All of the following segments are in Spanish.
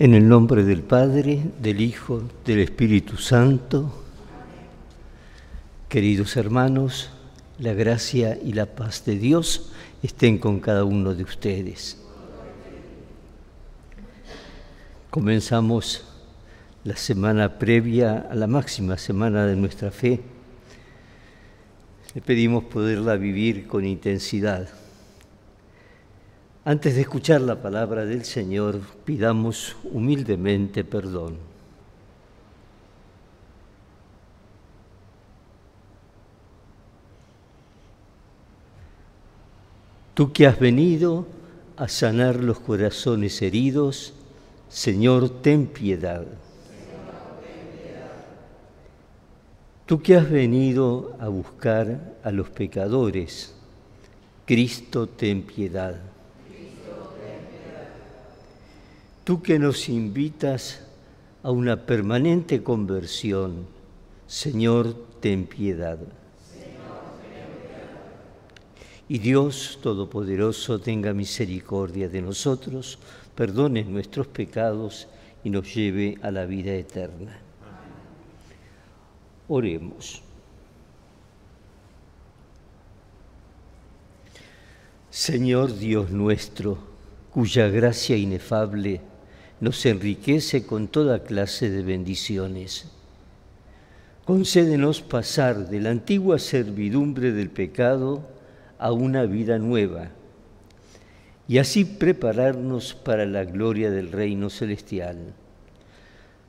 En el nombre del Padre, del Hijo, del Espíritu Santo, queridos hermanos, la gracia y la paz de Dios estén con cada uno de ustedes. Comenzamos la semana previa a la máxima semana de nuestra fe. Le pedimos poderla vivir con intensidad. Antes de escuchar la palabra del Señor, pidamos humildemente perdón. Tú que has venido a sanar los corazones heridos, Señor, ten piedad. Tú que has venido a buscar a los pecadores, Cristo, ten piedad. Tú que nos invitas a una permanente conversión, Señor, ten piedad. Y Dios Todopoderoso tenga misericordia de nosotros, perdone nuestros pecados y nos lleve a la vida eterna. Oremos. Señor Dios nuestro, cuya gracia inefable nos enriquece con toda clase de bendiciones. Concédenos pasar de la antigua servidumbre del pecado a una vida nueva y así prepararnos para la gloria del reino celestial.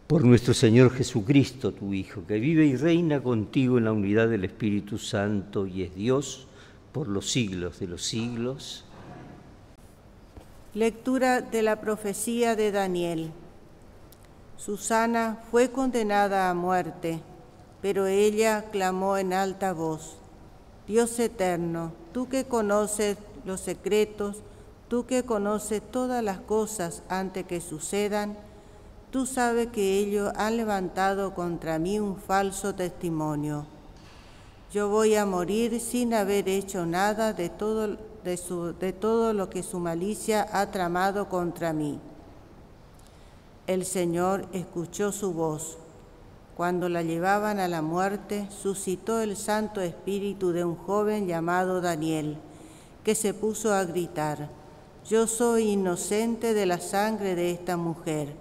Por nuestro Señor Jesucristo, tu Hijo, que vive y reina contigo en la unidad del Espíritu Santo y es Dios por los siglos de los siglos. Lectura de la profecía de Daniel. Susana fue condenada a muerte, pero ella clamó en alta voz, Dios eterno, tú que conoces los secretos, tú que conoces todas las cosas antes que sucedan, tú sabes que ellos han levantado contra mí un falso testimonio. Yo voy a morir sin haber hecho nada de todo, de, todo lo que su malicia ha tramado contra mí. El Señor escuchó su voz cuando la llevaban a la muerte, suscitó el Santo Espíritu de un joven llamado Daniel, que se puso a gritar, Yo soy inocente de la sangre de esta mujer.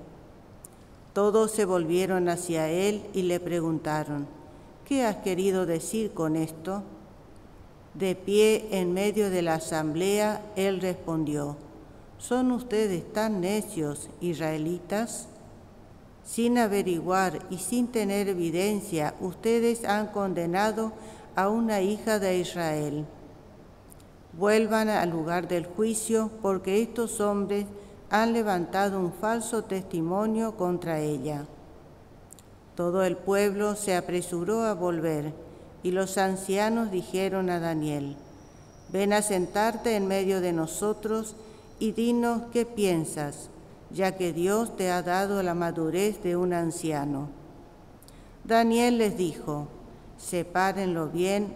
Todos se volvieron hacia él y le preguntaron, ¿qué has querido decir con esto? De pie en medio de la asamblea, él respondió, ¿son ustedes tan necios, israelitas? Sin averiguar y sin tener evidencia, ustedes han condenado a una hija de Israel. Vuelvan al lugar del juicio, porque estos hombres han levantado un falso testimonio contra ella. Todo el pueblo se apresuró a volver, y los ancianos dijeron a Daniel, ven a sentarte en medio de nosotros y dinos qué piensas ya que Dios te ha dado la madurez de un anciano. Daniel les dijo, sepárenlo bien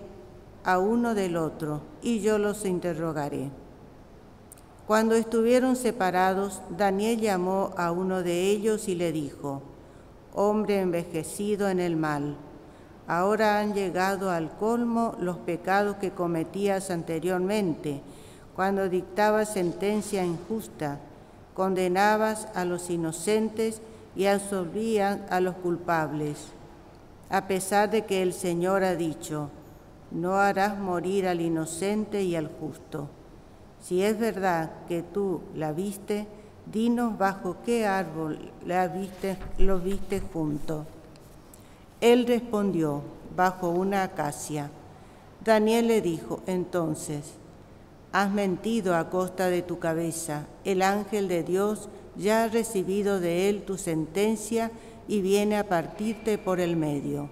a uno del otro, y yo los interrogaré. Cuando estuvieron separados, Daniel llamó a uno de ellos y le dijo, hombre envejecido en el mal, ahora han llegado al colmo los pecados que cometías anteriormente, cuando dictaba sentencia injusta condenabas a los inocentes y absolvías a los culpables, a pesar de que el Señor ha dicho, no harás morir al inocente y al justo. Si es verdad que tú la viste, dinos bajo qué árbol la viste, lo viste junto. Él respondió, bajo una acacia. Daniel le dijo, entonces, Has mentido a costa de tu cabeza. El ángel de Dios ya ha recibido de él tu sentencia y viene a partirte por el medio.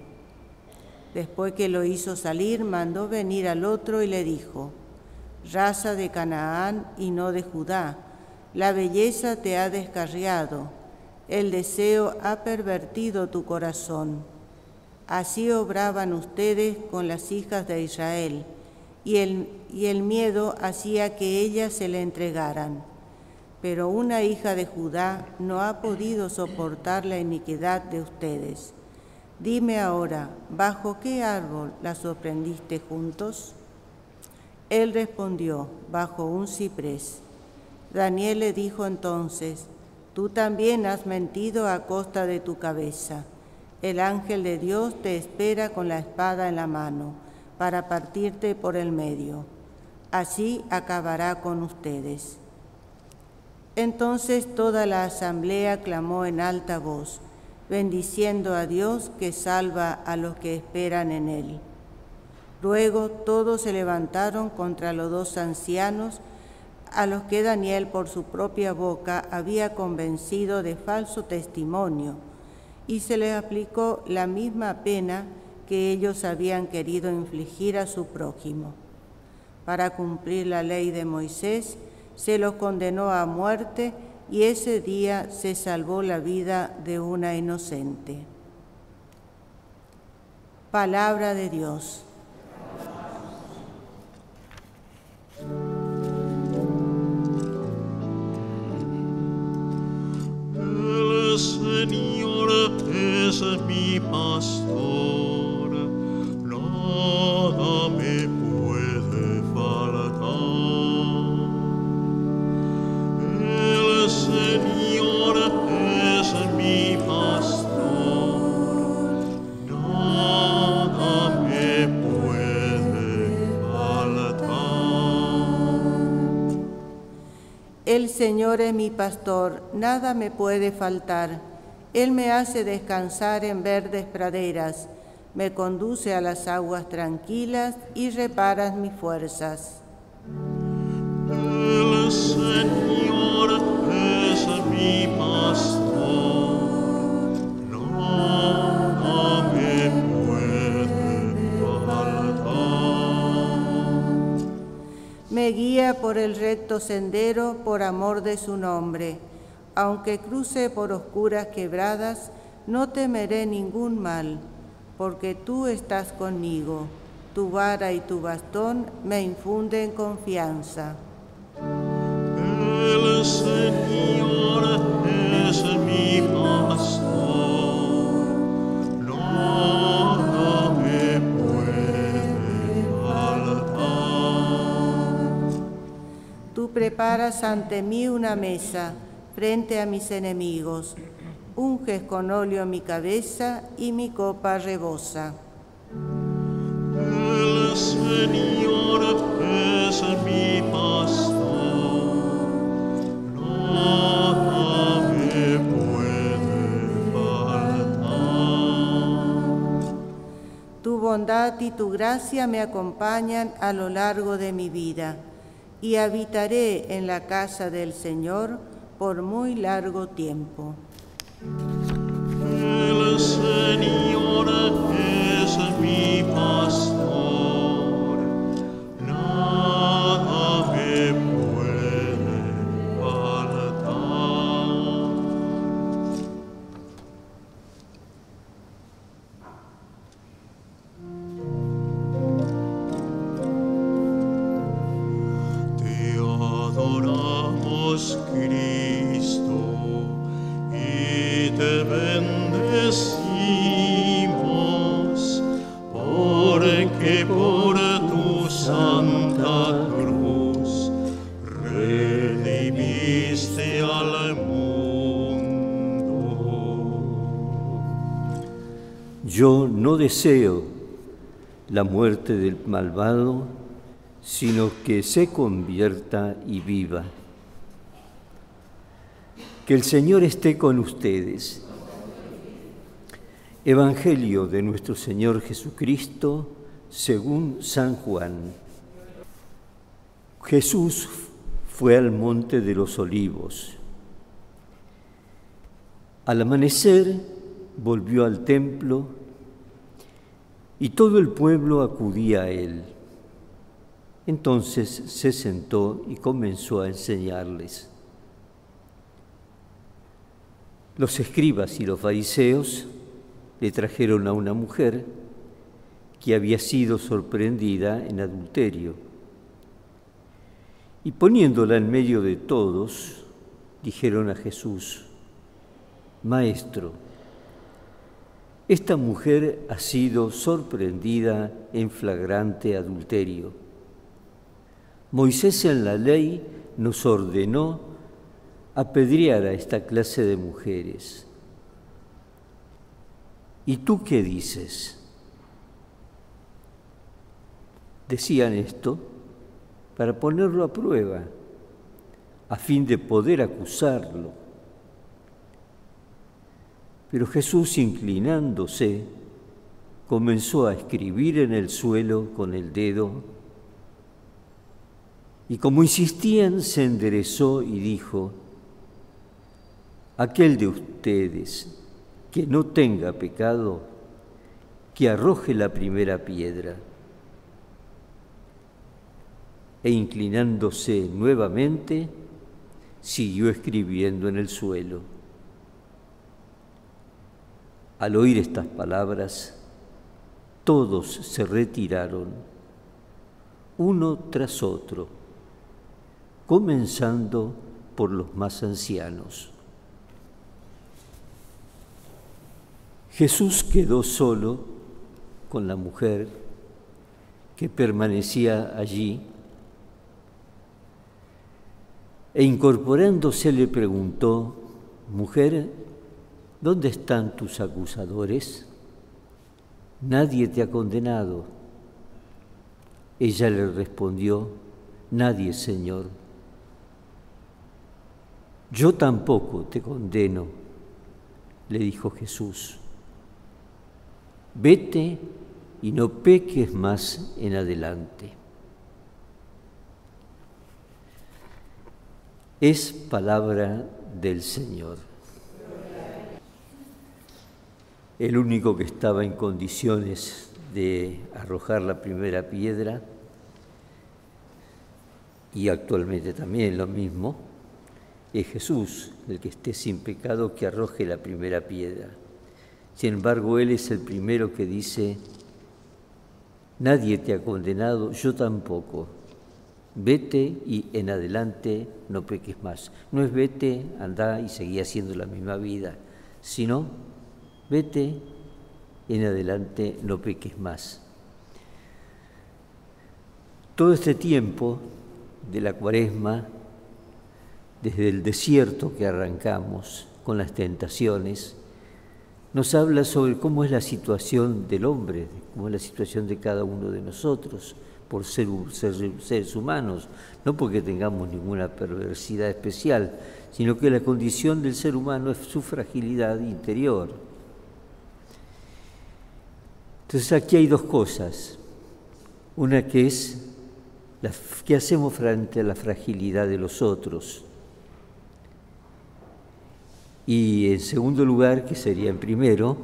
Después que lo hizo salir, mandó venir al otro y le dijo, raza de Canaán y no de Judá, la belleza te ha descarriado, el deseo ha pervertido tu corazón. Así obraban ustedes con las hijas de Israel, y el, miedo hacía que ellas se le entregaran. Pero una hija de Judá no ha podido soportar la iniquidad de ustedes. Dime ahora, ¿bajo qué árbol la sorprendiste juntos? Él respondió, bajo un ciprés. Daniel le dijo entonces, Tú también has mentido a costa de tu cabeza. El ángel de Dios te espera con la espada en la mano para partirte por el medio. Así acabará con ustedes. Entonces toda la asamblea clamó en alta voz, bendiciendo a Dios que salva a los que esperan en él. Luego todos se levantaron contra los dos ancianos, a los que Daniel por su propia boca había convencido de falso testimonio, y se les aplicó la misma pena que ellos habían querido infligir a su prójimo. Para cumplir la ley de Moisés, se los condenó a muerte y ese día se salvó la vida de una inocente. Palabra de Dios. Señor es mi pastor, Señor es mi pastor, nada me puede faltar. Él me hace descansar en verdes praderas, me conduce a las aguas tranquilas y repara mis fuerzas. El Señor es mi Me guía por el recto sendero por amor de su nombre. Aunque cruce por oscuras quebradas, no temeré ningún mal, porque tú estás conmigo. Tu vara y tu bastón me infunden confianza. Tú preparas ante mí una mesa frente a mis enemigos. Unges con óleo mi cabeza y mi copa rebosa. El Señor es mi pastor, nada me puede faltar. Tu bondad y tu gracia me acompañan a lo largo de mi vida, y habitaré en la casa del Señor por muy largo tiempo. Yo no deseo la muerte del malvado, sino que se convierta y viva. Que el Señor esté con ustedes. Evangelio de nuestro Señor Jesucristo según San Juan. Jesús fue al monte de los olivos. Al amanecer volvió al templo y todo el pueblo acudía a él. Entonces se sentó y comenzó a enseñarles. Los escribas y los fariseos le trajeron a una mujer que había sido sorprendida en adulterio. Y poniéndola en medio de todos, dijeron a Jesús, Maestro, esta mujer ha sido sorprendida en flagrante adulterio. Moisés en la ley nos ordenó apedrear a esta clase de mujeres. ¿Y tú qué dices? Decían esto para ponerlo a prueba, a fin de poder acusarlo. Pero Jesús, inclinándose, comenzó a escribir en el suelo con el dedo, y como insistían, se enderezó y dijo, aquel de ustedes que no tenga pecado, que arroje la primera piedra. E inclinándose nuevamente, siguió escribiendo en el suelo. Al oír estas palabras, todos se retiraron, uno tras otro, comenzando por los más ancianos. Jesús quedó solo con la mujer que permanecía allí e incorporándose le preguntó, mujer, ¿dónde están tus acusadores? Nadie te ha condenado. Ella le respondió, nadie, Señor. Yo tampoco te condeno, le dijo Jesús vete y no peques más en adelante. Es palabra del Señor. El único que estaba en condiciones de arrojar la primera piedra, y actualmente también lo mismo, es Jesús, el que esté sin pecado, que arroje la primera piedra. Sin embargo, Él es el primero que dice, nadie te ha condenado, yo tampoco. Vete y en adelante no peques más. No es vete, anda y seguí haciendo la misma vida, sino vete en adelante no peques más. Todo este tiempo de la cuaresma, desde el desierto que arrancamos con las tentaciones, nos habla sobre cómo es la situación del hombre, cómo es la situación de cada uno de nosotros por ser, seres humanos, no porque tengamos ninguna perversidad especial, sino que la condición del ser humano es su fragilidad interior. Entonces aquí hay dos cosas. Una que es la, qué hacemos frente a la fragilidad de los otros y en segundo lugar, que sería en primero,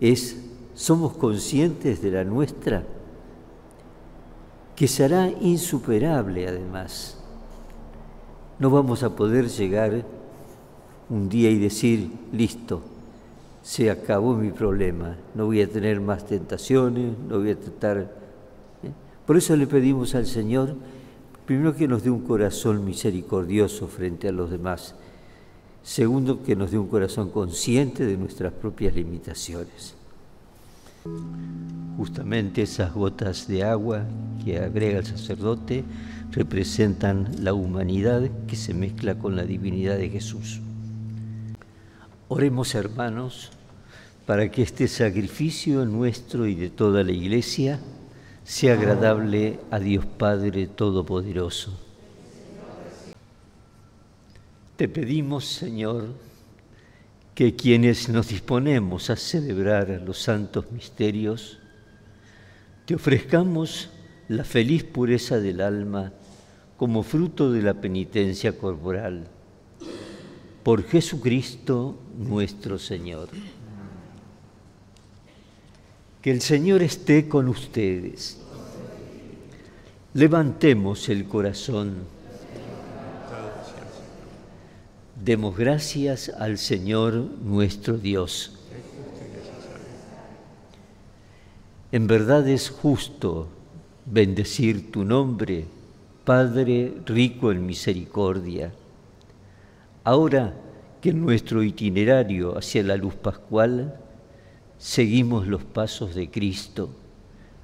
es, somos conscientes de la nuestra, que será insuperable además. No vamos a poder llegar un día y decir, listo, se acabó mi problema, no voy a tener más tentaciones, no voy a tratar... ¿eh? Por eso le pedimos al Señor, primero que nos dé un corazón misericordioso frente a los demás, Segundo, que nos dé un corazón consciente de nuestras propias limitaciones. Justamente esas gotas de agua que agrega el sacerdote representan la humanidad que se mezcla con la divinidad de Jesús. Oremos hermanos para que este sacrificio nuestro y de toda la Iglesia sea agradable a Dios Padre Todopoderoso te pedimos, Señor, que quienes nos disponemos a celebrar los santos misterios, te ofrezcamos la feliz pureza del alma como fruto de la penitencia corporal. Por Jesucristo nuestro Señor. Que el Señor esté con ustedes. Levantemos el corazón Demos gracias al Señor nuestro Dios. En verdad es justo bendecir tu nombre, Padre rico en misericordia. Ahora que en nuestro itinerario hacia la luz pascual seguimos los pasos de Cristo,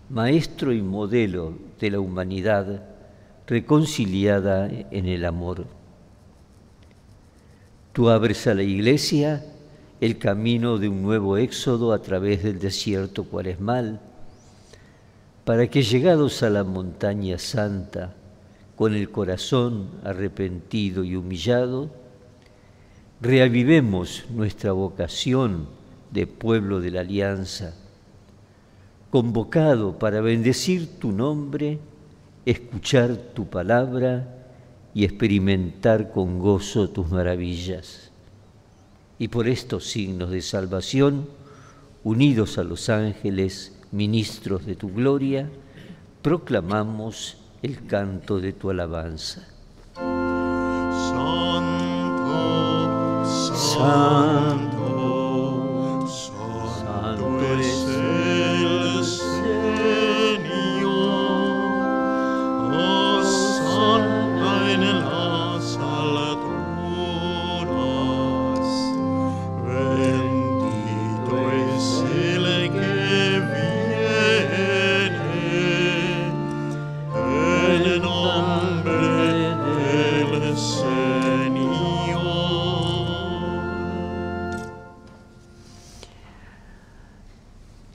Maestro y modelo de la humanidad reconciliada en el amor. Tú abres a la Iglesia el camino de un nuevo éxodo a través del desierto cuaresmal, para que llegados a la montaña santa, con el corazón arrepentido y humillado, reavivemos nuestra vocación de pueblo de la alianza, convocado para bendecir tu nombre, escuchar tu palabra y experimentar con gozo tus maravillas. Y por estos signos de salvación, unidos a los ángeles, ministros de tu gloria, proclamamos el canto de tu alabanza. Santo, Shanti.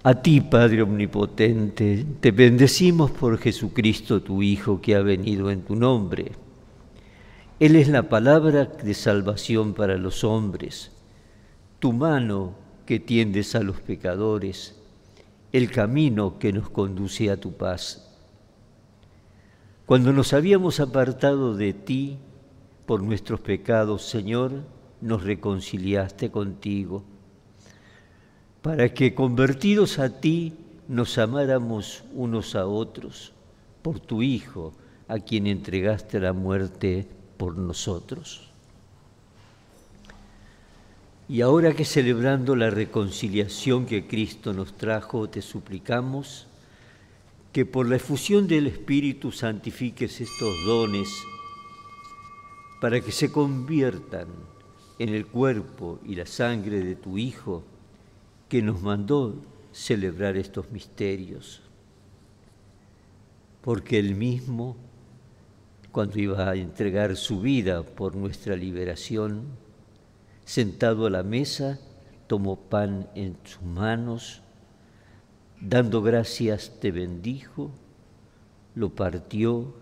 A ti, Padre Omnipotente, te bendecimos por Jesucristo, tu Hijo, que ha venido en tu nombre. Él es la palabra de salvación para los hombres, tu mano que tiendes a los pecadores, el camino que nos conduce a tu paz. Cuando nos habíamos apartado de ti por nuestros pecados, Señor, nos reconciliaste contigo para que convertidos a ti nos amáramos unos a otros por tu Hijo, a quien entregaste la muerte por nosotros. Y ahora que celebrando la reconciliación que Cristo nos trajo, te suplicamos que por la efusión del Espíritu santifiques estos dones para que se conviertan en el cuerpo y la sangre de tu Hijo, que nos mandó celebrar estos misterios, porque él mismo, cuando iba a entregar su vida por nuestra liberación, sentado a la mesa, tomó pan en sus manos, dando gracias te bendijo, lo partió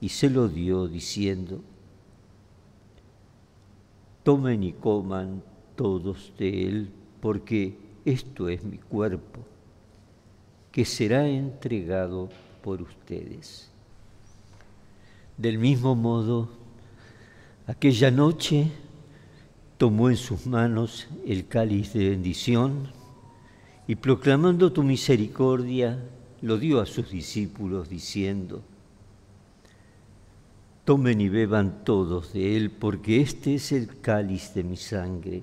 y se lo dio diciendo, tomen y coman todos de él, porque esto es mi cuerpo, que será entregado por ustedes. Del mismo modo, aquella noche tomó en sus manos el cáliz de bendición y proclamando tu misericordia, lo dio a sus discípulos diciendo, Tomen y beban todos de él, porque este es el cáliz de mi sangre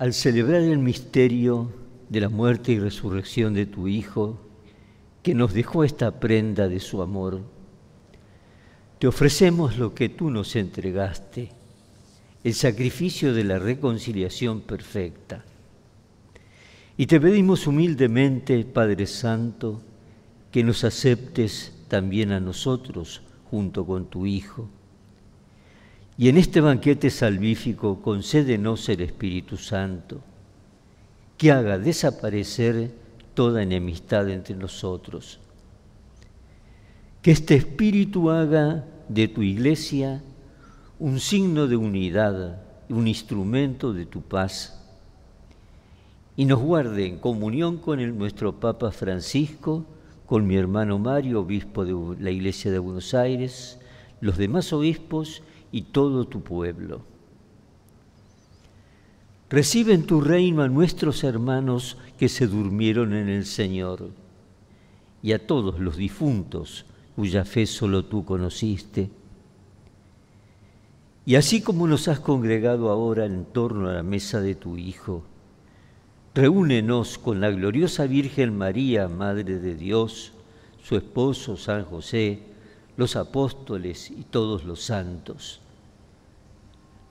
al celebrar el misterio de la muerte y resurrección de tu Hijo, que nos dejó esta prenda de su amor, te ofrecemos lo que tú nos entregaste, el sacrificio de la reconciliación perfecta. Y te pedimos humildemente, Padre Santo, que nos aceptes también a nosotros junto con tu Hijo. Y en este banquete salvífico concédenos el Espíritu Santo, que haga desaparecer toda enemistad entre nosotros. Que este Espíritu haga de tu iglesia un signo de unidad, un instrumento de tu paz. y nos guarde en comunión con el, nuestro Papa Francisco, con mi hermano Mario, obispo de la Iglesia de Buenos Aires, los demás obispos y todo tu pueblo. Recibe en tu reino a nuestros hermanos que se durmieron en el Señor y a todos los difuntos cuya fe solo tú conociste. Y así como nos has congregado ahora en torno a la mesa de tu Hijo, reúnenos con la gloriosa Virgen María, Madre de Dios, su esposo San José, los apóstoles y todos los santos.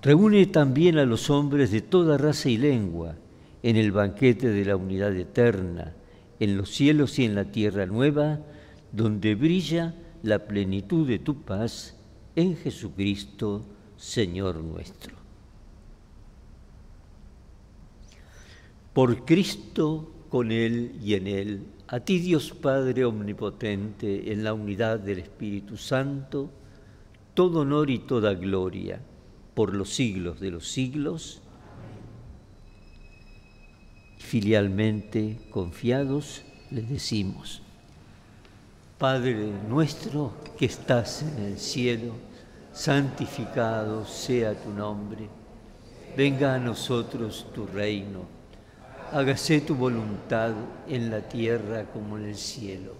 Reúne también a los hombres de toda raza y lengua en el banquete de la unidad eterna, en los cielos y en la tierra nueva, donde brilla la plenitud de tu paz en Jesucristo, Señor nuestro. Por Cristo, con Él y en Él, a ti Dios Padre Omnipotente, en la unidad del Espíritu Santo, todo honor y toda gloria por los siglos de los siglos. Filialmente confiados les decimos, Padre nuestro que estás en el cielo, santificado sea tu nombre, venga a nosotros tu reino, hágase tu voluntad en la tierra como en el cielo.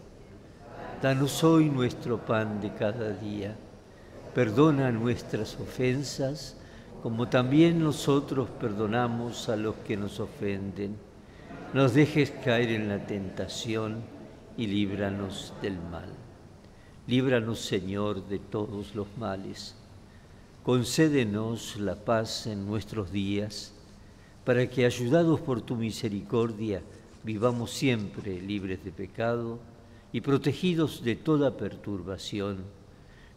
Danos hoy nuestro pan de cada día, perdona nuestras ofensas como también nosotros perdonamos a los que nos ofenden. Nos dejes caer en la tentación y líbranos del mal. Líbranos, Señor, de todos los males. Concédenos la paz en nuestros días, para que, ayudados por tu misericordia, vivamos siempre libres de pecado y protegidos de toda perturbación,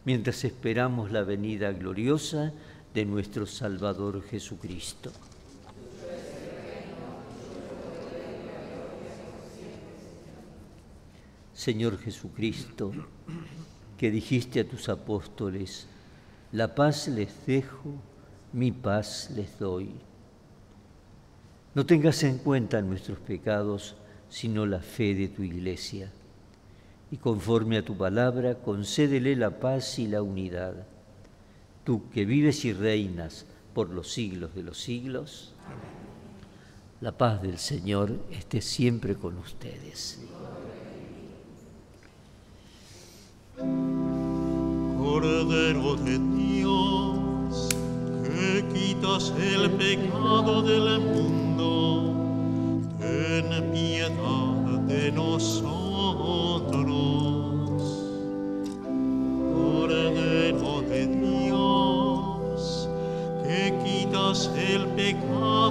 mientras esperamos la venida gloriosa de nuestro Salvador Jesucristo. Señor Jesucristo, que dijiste a tus apóstoles, la paz les dejo, mi paz les doy. No tengas en cuenta nuestros pecados, sino la fe de tu iglesia. Y conforme a tu palabra, concédele la paz y la unidad. Tú que vives y reinas por los siglos de los siglos, la paz del Señor esté siempre con ustedes. Cordero de Dios, que quitas el pecado del mundo, ten piedad de nosotros. Cordero de Dios, que quitas el pecado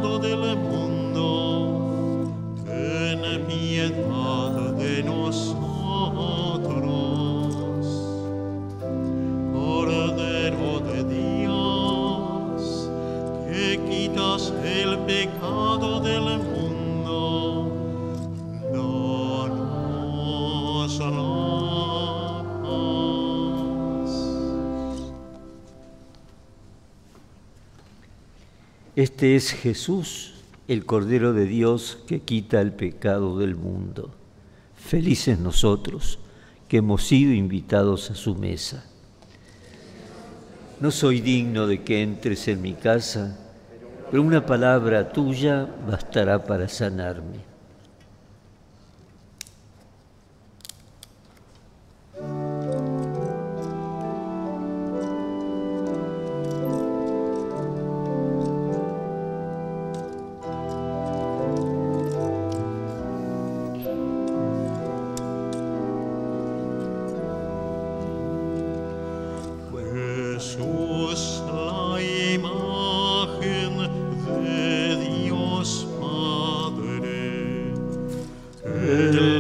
Este es Jesús, el Cordero de Dios que quita el pecado del mundo. Felices nosotros que hemos sido invitados a su mesa. No soy digno de que entres en mi casa, pero una palabra tuya bastará para sanarme. Yeah.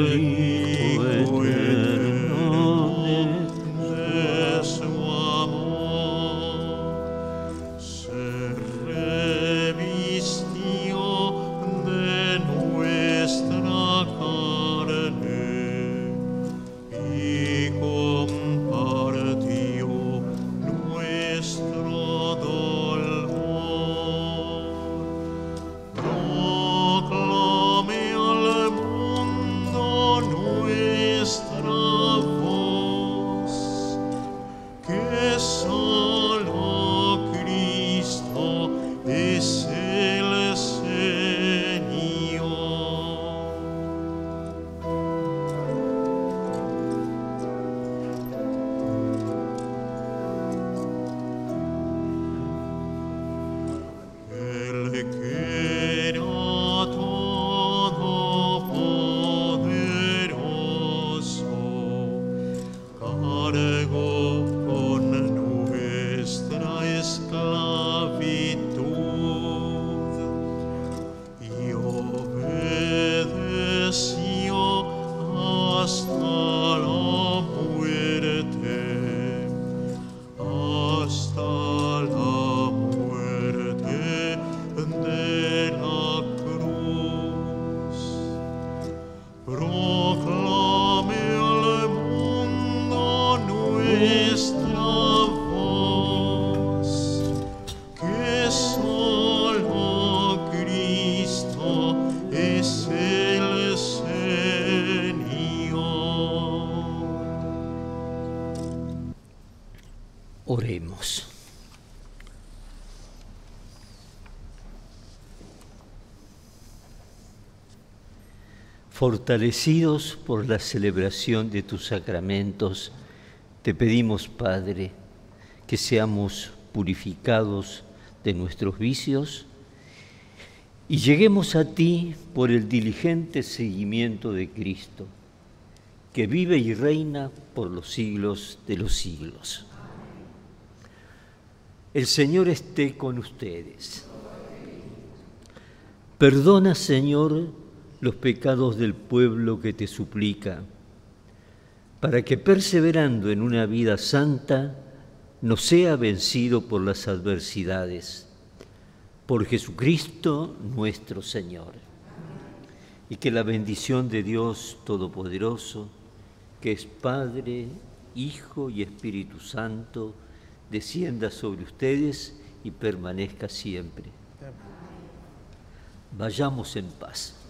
Oremos. Fortalecidos por la celebración de tus sacramentos, te pedimos, Padre, que seamos purificados de nuestros vicios y lleguemos a ti por el diligente seguimiento de Cristo, que vive y reina por los siglos de los siglos. El Señor esté con ustedes. Perdona, Señor, los pecados del pueblo que te suplica, para que perseverando en una vida santa no sea vencido por las adversidades. Por Jesucristo nuestro Señor. Y que la bendición de Dios Todopoderoso, que es Padre, Hijo y Espíritu Santo, descienda sobre ustedes y permanezca siempre. Vayamos en paz.